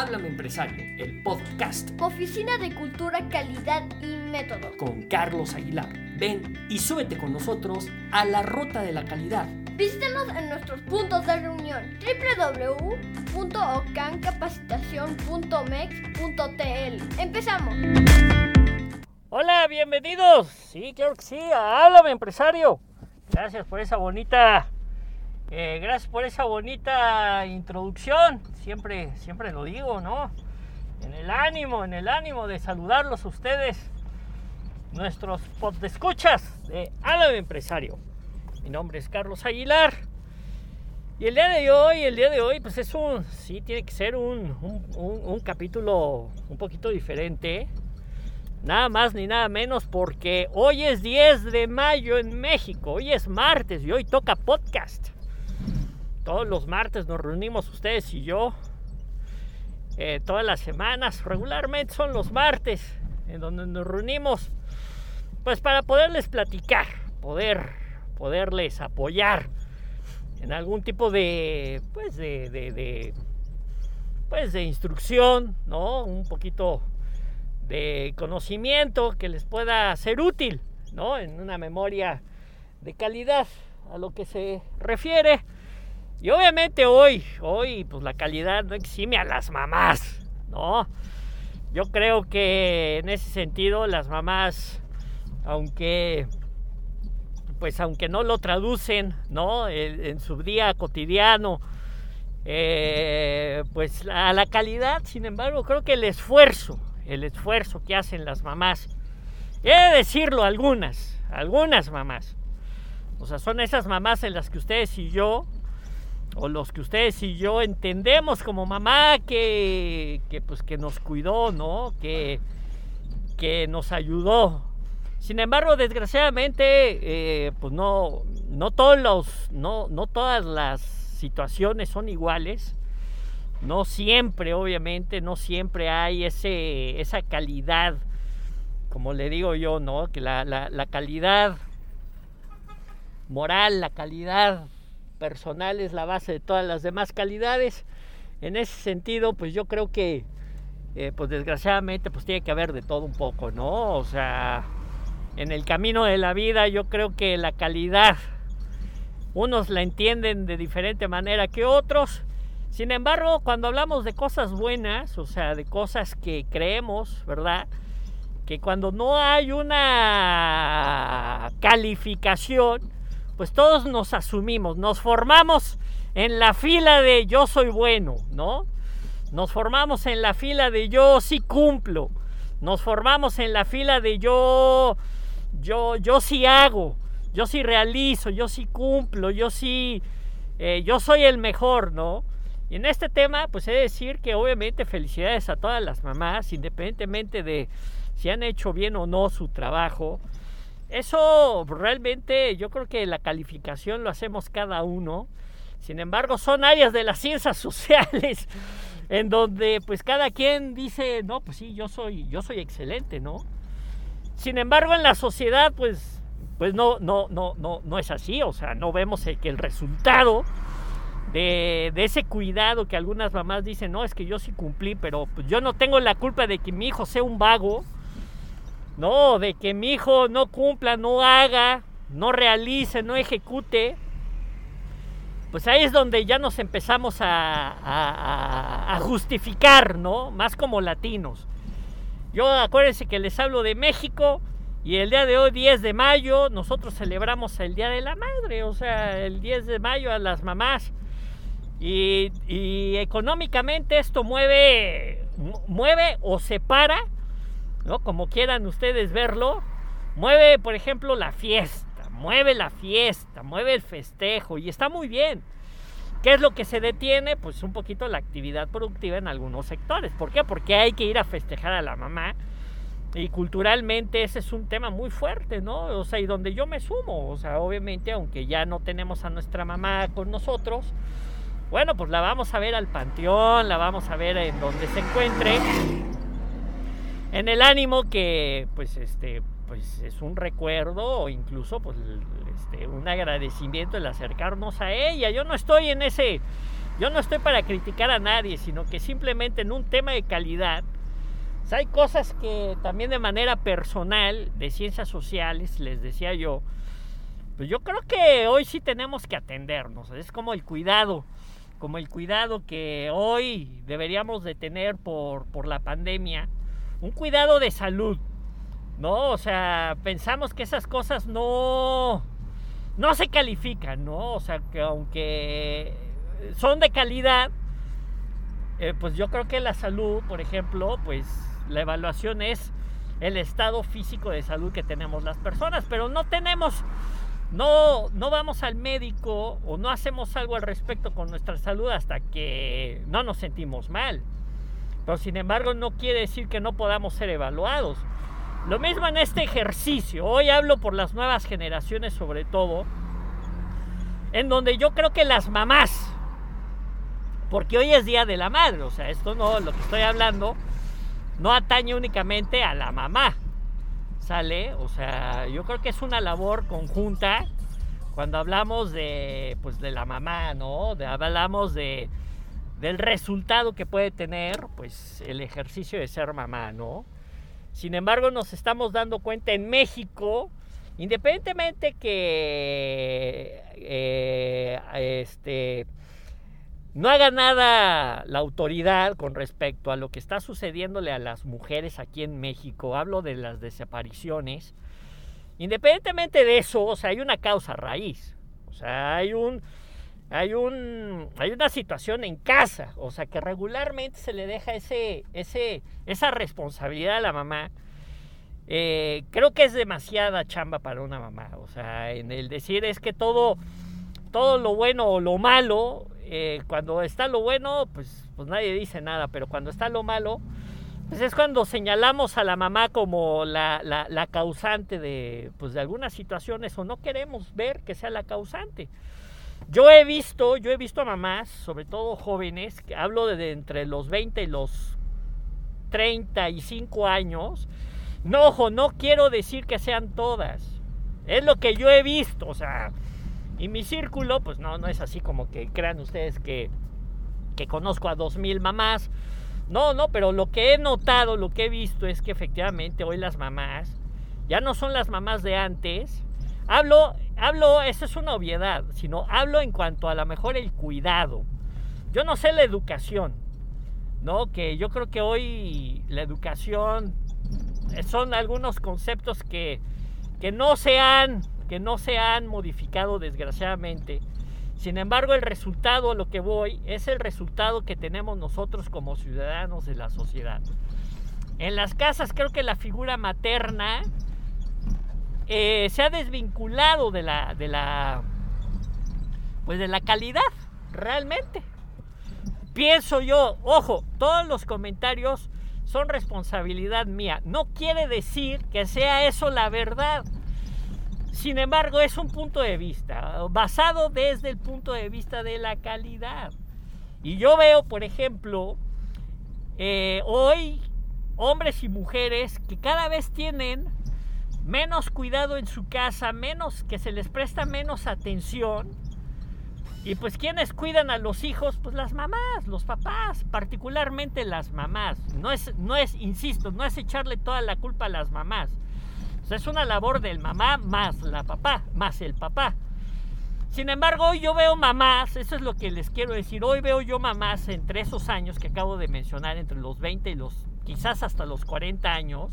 Háblame Empresario, el podcast. Oficina de Cultura, Calidad y Método. Con Carlos Aguilar. Ven y súbete con nosotros a la ruta de la calidad. Visítanos en nuestros puntos de reunión www.ocancapacitacion.mex.tl. Empezamos. Hola, bienvenidos. Sí, claro que sí. Háblame, empresario. Gracias por esa bonita, eh, gracias por esa bonita introducción. Siempre, siempre lo digo, ¿no? En el ánimo, en el ánimo de saludarlos a ustedes, nuestros escuchas de Háblame, empresario. Mi nombre es Carlos Aguilar. Y el día de hoy, el día de hoy, pues es un, sí, tiene que ser un, un, un capítulo un poquito diferente Nada más ni nada menos porque hoy es 10 de mayo en México, hoy es martes y hoy toca podcast. Todos los martes nos reunimos ustedes y yo. Eh, todas las semanas, regularmente son los martes, en donde nos reunimos, pues para poderles platicar, poder, poderles apoyar en algún tipo de, pues de, pues de instrucción, ¿no? Un poquito de conocimiento que les pueda ser útil, ¿no? En una memoria de calidad a lo que se refiere. Y obviamente hoy, hoy, pues la calidad no exime a las mamás, ¿no? Yo creo que en ese sentido las mamás, aunque, pues aunque no lo traducen, ¿no? En, su día cotidiano, eh, pues a la calidad, sin embargo, creo que el esfuerzo, el esfuerzo que hacen las mamás. He de decirlo, algunas, algunas mamás. O sea, son esas mamás en las que ustedes y yo, o los que ustedes y yo entendemos como mamá que, que pues que nos cuidó, ¿no? Que, que nos ayudó. Sin embargo, desgraciadamente, eh, pues no, no todos los, no, no todas las situaciones son iguales. No siempre, obviamente, no siempre hay ese, esa calidad, como le digo yo, ¿no? Que la, la, calidad moral, la calidad personal es la base de todas las demás calidades. En ese sentido, pues yo creo que, eh, pues desgraciadamente, pues tiene que haber de todo un poco, ¿no? O sea, en el camino de la vida yo creo que la calidad, unos la entienden de diferente manera que otros, sin embargo, cuando hablamos de cosas buenas, o sea, de cosas que creemos, ¿verdad? Que cuando no hay una calificación, pues todos nos asumimos, nos formamos en la fila de yo soy bueno, ¿no? Nos formamos en la fila de yo sí cumplo. Nos formamos en la fila de yo yo yo sí hago, yo sí realizo, yo sí cumplo, yo sí eh, yo soy el mejor, ¿no? Y en este tema, pues he de decir que obviamente felicidades a todas las mamás, independientemente de si han hecho bien o no su trabajo. Eso realmente yo creo que la calificación lo hacemos cada uno. Sin embargo, son áreas de las ciencias sociales en donde pues cada quien dice, no, pues sí, yo soy, yo soy excelente, ¿no? Sin embargo, en la sociedad, pues, pues no, no, no, no, no es así. O sea, no vemos que el resultado de, ese cuidado que algunas mamás dicen, no, es que yo sí cumplí, pero pues yo no tengo la culpa de que mi hijo sea un vago, no, de que mi hijo no cumpla, no haga, no realice, no ejecute. Pues ahí es donde ya nos empezamos a, justificar, ¿no? Más como latinos. Yo acuérdense que les hablo de México y el día de hoy, 10 de mayo, nosotros celebramos el Día de la Madre, o sea, el 10 de mayo a las mamás. Y, económicamente esto mueve, mueve o separa, ¿no? como quieran ustedes verlo, mueve, por ejemplo, la fiesta, mueve la fiesta, mueve el festejo y está muy bien. ¿Qué es lo que se detiene? Pues un poquito la actividad productiva en algunos sectores. ¿Por qué? Porque hay que ir a festejar a la mamá. Y culturalmente ese es un tema muy fuerte, ¿no? O sea, y donde yo me sumo. O sea, obviamente, aunque ya no tenemos a nuestra mamá con nosotros, bueno, pues la vamos a ver al panteón, la vamos a ver en donde se encuentre. En el ánimo que, pues, este, pues es un recuerdo o incluso, pues, este, un agradecimiento el acercarnos a ella. Yo no estoy en ese, Yo no estoy para criticar a nadie, sino que simplemente en un tema de calidad, pues, hay cosas que también de manera personal, de ciencias sociales, les decía yo, pues yo creo que hoy sí tenemos que atendernos. Es como el cuidado, como el cuidado que hoy deberíamos de tener por, por la pandemia, un cuidado de salud, ¿no? O sea, pensamos que esas cosas no, no se califican, ¿no? O sea, que aunque son de calidad, eh, pues yo creo que la salud, por ejemplo, pues la evaluación es el estado físico de salud que tenemos las personas, pero no tenemos, no, no vamos al médico o no hacemos algo al respecto con nuestra salud hasta que no nos sentimos mal. Pero sin embargo no quiere decir que no podamos ser evaluados. Lo mismo en este ejercicio. Hoy hablo por las nuevas generaciones sobre todo, en donde yo creo que las mamás, porque hoy es Día de la Madre, o sea, esto no, lo que estoy hablando, no atañe únicamente a la mamá, ¿sale? O sea, yo creo que es una labor conjunta cuando hablamos de, pues, de la mamá, ¿no? De, hablamos de, del resultado que puede tener, pues, el ejercicio de ser mamá, ¿no? Sin embargo, nos estamos dando cuenta en México, independientemente que eh, este, no haga nada la autoridad con respecto a lo que está sucediéndole a las mujeres aquí en México, hablo de las desapariciones, independientemente de eso, o sea, hay una causa raíz, o sea, hay un... Hay, un, hay una situación en casa, o sea que regularmente se le deja ese, ese, esa responsabilidad a la mamá. Eh, creo que es demasiada chamba para una mamá, o sea, en el decir es que todo, todo lo bueno o lo malo eh, cuando está lo bueno, pues, pues nadie dice nada, pero cuando está lo malo, pues es cuando señalamos a la mamá como la, la, causante de, pues de algunas situaciones o no queremos ver que sea la causante. Yo he visto, yo he visto a mamás, sobre todo jóvenes, que hablo de entre los 20 y los 35 años. No, ojo, no quiero decir que sean todas. Es lo que yo he visto, o sea, y mi círculo, pues no, no es así como que crean ustedes que, que conozco a dos mil mamás. No, no, pero lo que he notado, lo que he visto es que efectivamente hoy las mamás ya no son las mamás de antes. Hablo, hablo, eso es una obviedad, sino hablo en cuanto a lo mejor el cuidado. Yo no sé la educación, ¿no? Que yo creo que hoy la educación son algunos conceptos que, que no se han que no se han modificado desgraciadamente. Sin embargo, el resultado a lo que voy es el resultado que tenemos nosotros como ciudadanos de la sociedad. En las casas creo que la figura materna eh, se ha desvinculado de la, de la, pues de la calidad, realmente. Pienso yo, ojo, todos los comentarios son responsabilidad mía. No quiere decir que sea eso la verdad. Sin embargo, es un punto de vista, basado desde el punto de vista de la calidad. Y yo veo, por ejemplo, eh, hoy hombres y mujeres que cada vez tienen menos cuidado en su casa, menos que se les presta menos atención. Y pues quienes cuidan a los hijos, pues las mamás, los papás, particularmente las mamás. No es, no es, insisto, no es echarle toda la culpa a las mamás es una labor del mamá más la papá, más el papá. Sin embargo, hoy yo veo mamás, eso es lo que les quiero decir, hoy veo yo mamás entre esos años que acabo de mencionar, entre los 20 y los quizás hasta los 40 años,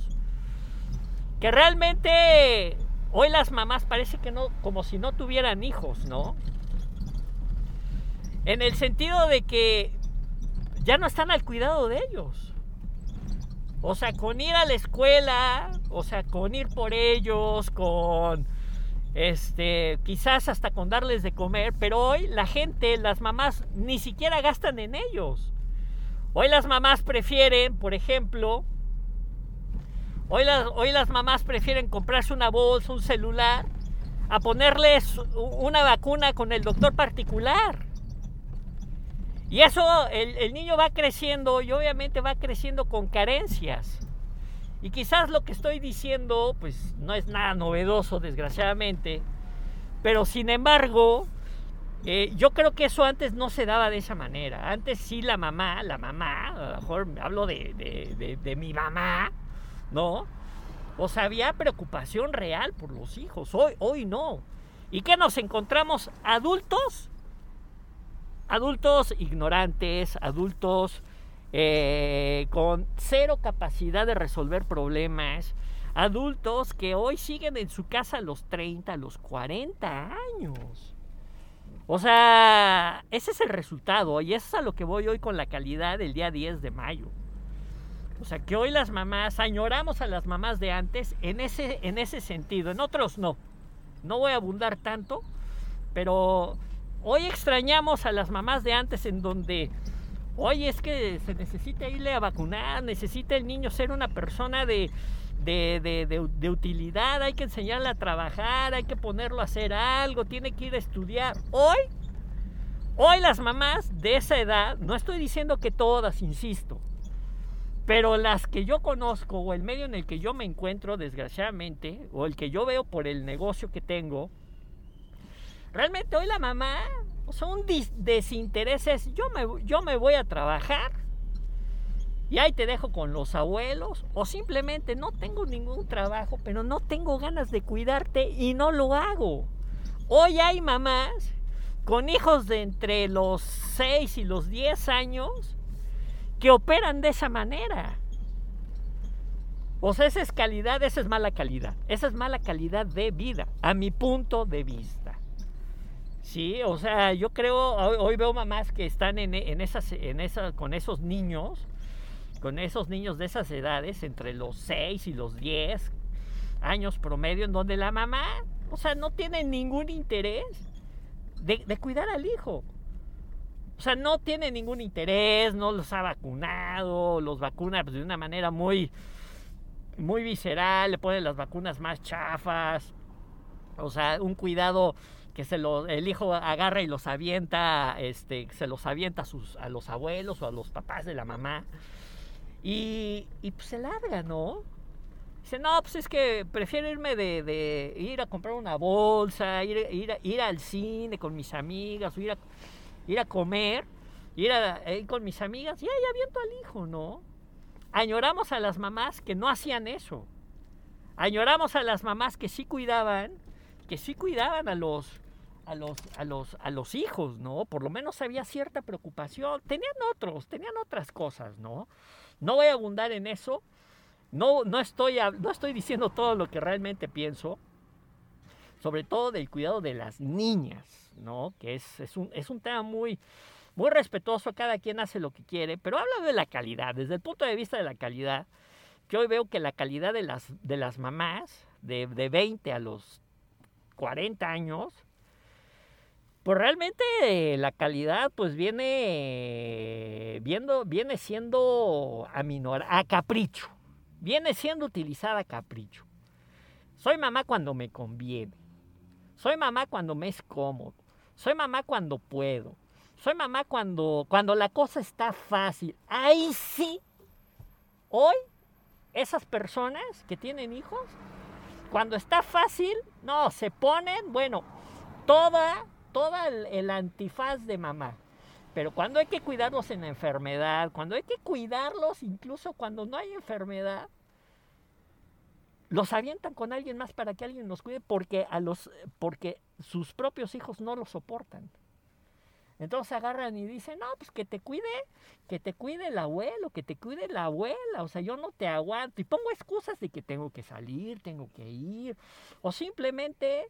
que realmente hoy las mamás parece que no, como si no tuvieran hijos, ¿no? En el sentido de que ya no están al cuidado de ellos. O sea, con ir a la escuela, o sea, con ir por ellos, con este, quizás hasta con darles de comer, pero hoy la gente, las mamás, ni siquiera gastan en ellos. Hoy las mamás prefieren, por ejemplo, hoy las, hoy las mamás prefieren comprarse una bolsa, un celular, a ponerles una vacuna con el doctor particular. Y eso, el, niño va creciendo y obviamente va creciendo con carencias. Y quizás lo que estoy diciendo, pues no es nada novedoso, desgraciadamente. Pero sin embargo, Eh, yo creo que eso antes no se daba de esa manera. Antes sí la mamá, la mamá, a lo mejor hablo de, de- de- de mi mamá, ¿no? O sea, había preocupación real por los hijos. Hoy, hoy no. ¿Y qué nos encontramos? Adultos. Adultos ignorantes, adultos eh, con cero capacidad de resolver problemas, adultos que hoy siguen en su casa a los 30, a los 40 años. O sea, ese es el resultado y eso es a lo que voy hoy con la calidad del día 10 de mayo. O sea, que hoy las mamás, añoramos a las mamás de antes en ese, en ese sentido, en otros no. No voy a abundar tanto, pero hoy extrañamos a las mamás de antes en donde, oye, es que se necesita irle a vacunar, necesita el niño ser una persona de, de- de- de utilidad, hay que enseñarle a trabajar, hay que ponerlo a hacer algo, tiene que ir a estudiar. Hoy, hoy las mamás de esa edad, no estoy diciendo que todas, insisto, pero las que yo conozco o el medio en el que yo me encuentro, desgraciadamente, o el que yo veo por el negocio que tengo, realmente hoy la mamá, o sea, un dis- desinterés es, yo me, yo me voy a trabajar y ahí te dejo con los abuelos, o simplemente no tengo ningún trabajo, pero no tengo ganas de cuidarte y no lo hago. Hoy hay mamás con hijos de entre los 6 y los 10 años que operan de esa manera. O sea, esa es calidad, esa es mala calidad. Esa es mala calidad de vida, a mi punto de vista. Sí, o sea, yo creo, hoy, veo mamás que están en, esas, en con esos niños, con esos niños de esas edades, entre los 6 y los 10 años promedio, en donde la mamá, o sea, no tiene ningún interés de cuidar al hijo. O sea, no tiene ningún interés, no los ha vacunado, los vacuna pues, de una manera muy, muy visceral, le ponen las vacunas más chafas. O sea, un cuidado que se lo, el hijo agarra y los avienta, este, se los avienta a, sus, a los abuelos o a los papás de la mamá. Y, y pues se larga, ¿no? Dice, no, pues es que prefiero irme de, de ir a comprar una bolsa, ir, ir, ir al cine con mis amigas, o ir a, ir a comer, ir a, ir con mis amigas, y ahí aviento al hijo, ¿no? Añoramos a las mamás que no hacían eso. Añoramos a las mamás que sí cuidaban, que sí cuidaban a los, a los, a los, a los hijos, ¿no? Por lo menos había cierta preocupación. Tenían otros, tenían otras cosas, ¿no? No voy a abundar en eso. No, no, estoy, no estoy diciendo todo lo que realmente pienso. Sobre todo del cuidado de las niñas, ¿no? Que es, es, un, es un tema muy, muy respetuoso. Cada quien hace lo que quiere. Pero habla de la calidad. Desde el punto de vista de la calidad, yo hoy veo que la calidad de las, de las mamás, de, de 20 a los 40 años, pues realmente la calidad pues viene viendo viene siendo a a capricho viene siendo utilizada a capricho soy mamá cuando me conviene soy mamá cuando me es cómodo. Soy mamá cuando puedo. Soy mamá cuando cuando la cosa está fácil. Ahí sí hoy esas personas que tienen hijos cuando está fácil no se ponen bueno toda toda el, el antifaz de mamá. Pero cuando hay que cuidarlos en la enfermedad, cuando hay que cuidarlos incluso cuando no hay enfermedad, los avientan con alguien más para que alguien los cuide porque a los porque sus propios hijos no los soportan. Entonces agarran y dicen, no, pues que te cuide, que te cuide el abuelo, que te cuide la abuela, o sea, yo no te aguanto. Y pongo excusas de que tengo que salir, tengo que ir, o simplemente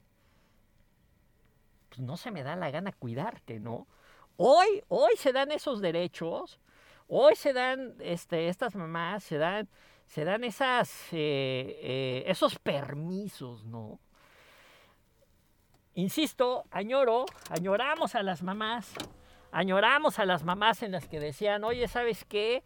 pues no se me da la gana cuidarte, ¿no? Hoy, hoy se dan esos derechos, hoy se dan, este, estas mamás, se dan, se dan esas, eh, eh, esos permisos, ¿no? Insisto, añoro, añoramos a las mamás, añoramos a las mamás en las que decían, oye, ¿sabes qué?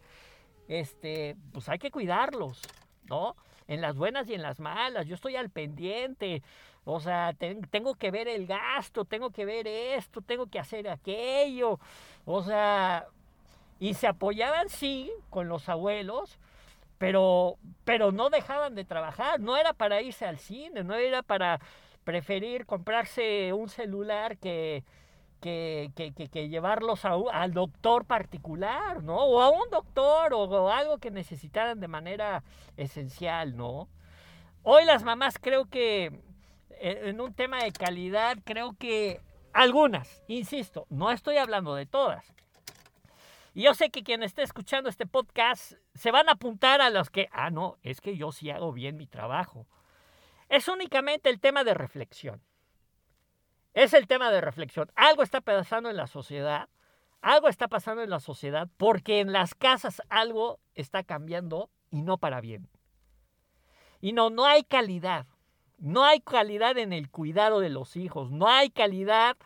Este, pues hay que cuidarlos, ¿no? En las buenas y en las malas, yo estoy al pendiente, o sea, ten- tengo que ver el gasto, tengo que ver esto, tengo que hacer aquello. O sea, y se apoyaban, sí, con los abuelos, pero, pero no dejaban de trabajar. No era para irse al cine, no era para preferir comprarse un celular que, que, que, llevarlos a, al doctor particular, ¿no? O a un doctor o, o algo que necesitaran de manera esencial, ¿no? Hoy las mamás creo que eh, en un tema de calidad, creo que algunas, insisto, no estoy hablando de todas. Y yo sé que quien esté escuchando este podcast se van a apuntar a los que, ah, no, es que yo sí hago bien mi trabajo. Es únicamente el tema de reflexión. Es el tema de reflexión. Algo está pasando en la sociedad. Algo está pasando en la sociedad porque en las casas algo está cambiando y no para bien. Y no, no hay calidad. No hay calidad en el cuidado de los hijos. No hay calidad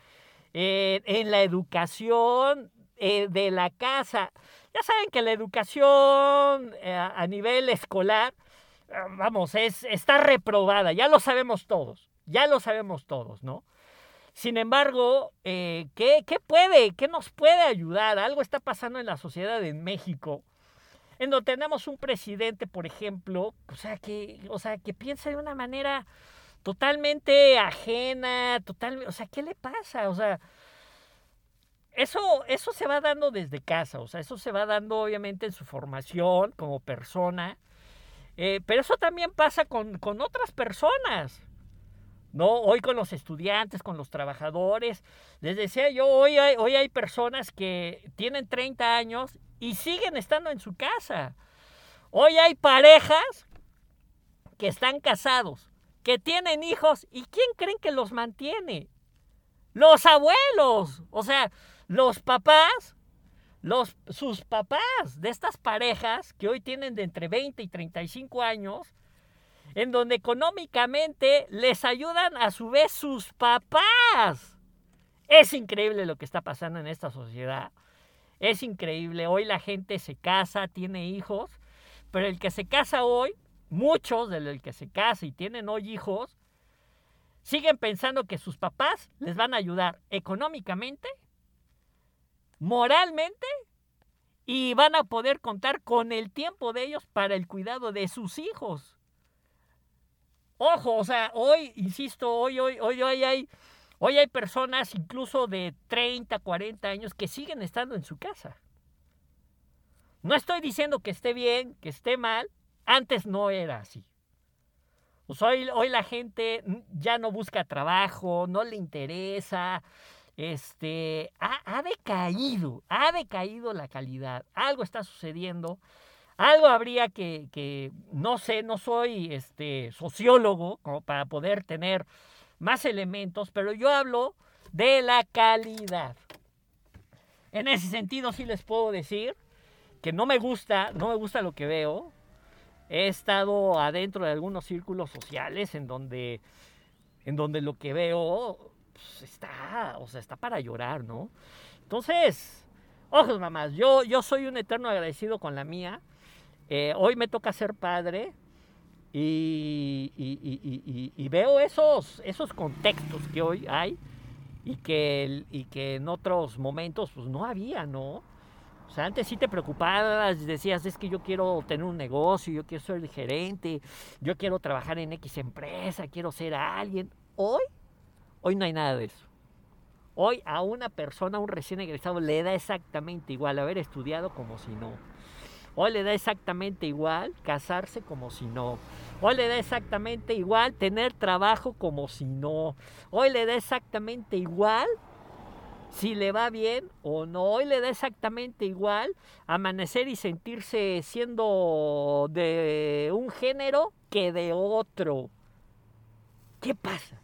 eh, en la educación eh, de la casa. Ya saben que la educación eh, a nivel escolar, eh, vamos, es, está reprobada. Ya lo sabemos todos. Ya lo sabemos todos, ¿no? Sin embargo, eh, ¿qué, ¿qué puede, qué nos puede ayudar? Algo está pasando en la sociedad en México, en donde tenemos un presidente, por ejemplo, o sea, que, o sea, que piensa de una manera totalmente ajena, total, o sea, ¿qué le pasa? O sea, eso, eso se va dando desde casa, o sea, eso se va dando obviamente en su formación como persona, eh, pero eso también pasa con, con otras personas. ¿no? Hoy con los estudiantes, con los trabajadores. Les decía yo, hoy hay, hoy hay personas que tienen 30 años y siguen estando en su casa. Hoy hay parejas que están casados, que tienen hijos y ¿quién creen que los mantiene? Los abuelos, o sea, los papás, los, sus papás de estas parejas que hoy tienen de entre 20 y 35 años, en donde económicamente les ayudan a su vez sus papás. Es increíble lo que está pasando en esta sociedad. Es increíble. Hoy la gente se casa, tiene hijos, pero el que se casa hoy, muchos del que se casa y tienen hoy hijos, siguen pensando que sus papás les van a ayudar económicamente, moralmente y van a poder contar con el tiempo de ellos para el cuidado de sus hijos. Ojo, o sea, hoy, insisto, hoy, hoy, hoy, hoy hay, hoy hay personas incluso de 30, 40 años que siguen estando en su casa. No estoy diciendo que esté bien, que esté mal, antes no era así. Pues hoy, hoy la gente ya no busca trabajo, no le interesa, este, ha, ha decaído, ha decaído la calidad, algo está sucediendo algo habría que, que, no sé, no soy este sociólogo como para poder tener más elementos, pero yo hablo de la calidad. En ese sentido sí les puedo decir que no me gusta, no me gusta lo que veo. He estado adentro de algunos círculos sociales en donde, en donde lo que veo pues, está, o sea, está para llorar, ¿no? Entonces, ojos mamás, yo, yo soy un eterno agradecido con la mía. Eh, hoy me toca ser padre y, y, y, y, veo esos, esos contextos que hoy hay y que, y que en otros momentos pues no había, ¿no? O sea, antes sí te preocupabas, decías, es que yo quiero tener un negocio, yo quiero ser gerente, yo quiero trabajar en X empresa, quiero ser alguien. Hoy, hoy no hay nada de eso. Hoy a una persona, a un recién egresado, le da exactamente igual haber estudiado como si no. Hoy le da exactamente igual casarse como si no. Hoy le da exactamente igual tener trabajo como si no. Hoy le da exactamente igual si le va bien o no. Hoy le da exactamente igual amanecer y sentirse siendo de un género que de otro. ¿Qué pasa?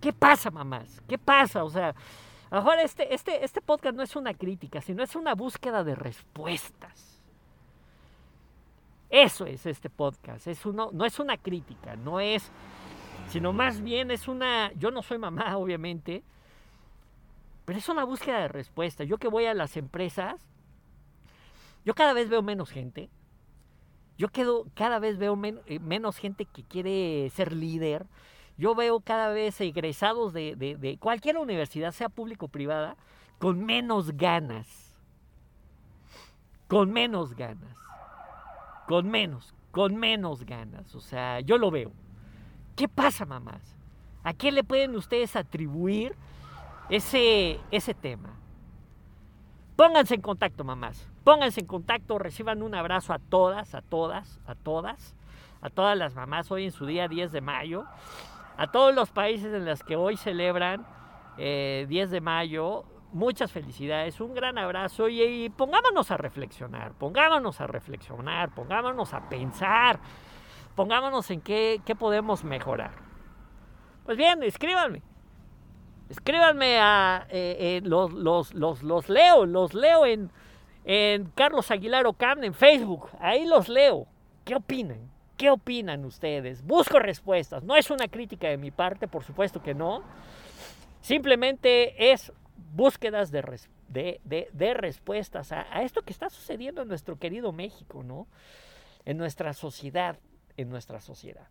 ¿Qué pasa, mamás? ¿Qué pasa? O sea, ahora este, este, este podcast no es una crítica, sino es una búsqueda de respuestas. Eso es este podcast. Es uno, no es una crítica, no es, sino más bien es una. Yo no soy mamá, obviamente, pero es una búsqueda de respuesta. Yo que voy a las empresas, yo cada vez veo menos gente. Yo quedo, cada vez veo eh, menos gente que quiere ser líder. Yo veo cada vez egresados de, de, cualquier universidad, sea pública o privada, con menos ganas. Con menos ganas con menos, con menos ganas. O sea, yo lo veo. ¿Qué pasa, mamás? ¿A qué le pueden ustedes atribuir ese, ese tema. Pónganse en contacto, mamás. Pónganse en contacto, reciban un abrazo a todas, a todas, a todas, a todas las mamás hoy en su día 10 de mayo, a todos los países en los que hoy celebran 10 eh, de mayo. Muchas felicidades, un gran abrazo y, pongámonos a reflexionar, pongámonos a reflexionar, pongámonos a pensar, pongámonos en qué, qué podemos mejorar. Pues bien, escríbanme, Escríbanme a eh, eh, los, los, los, leo, los leo en, en Carlos Aguilar Ocam en Facebook. Ahí los leo. ¿Qué opinan? ¿Qué opinan ustedes? Busco respuestas. No es una crítica de mi parte, por supuesto que no. Simplemente es búsquedas de, de, respuestas a, a, esto que está sucediendo en nuestro querido México, ¿no? En nuestra sociedad, en nuestra sociedad.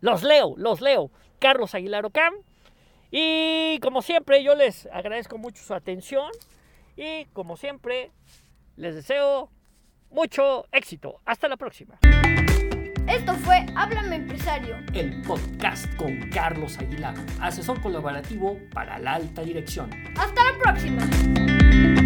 Los leo, los leo. Carlos Aguilar Ocam y como siempre, yo les agradezco mucho su atención y como siempre, les deseo mucho éxito. Hasta la próxima. Esto fue Háblame Empresario, el podcast con Carlos Aguilar, asesor colaborativo para la alta dirección. Hasta la próxima.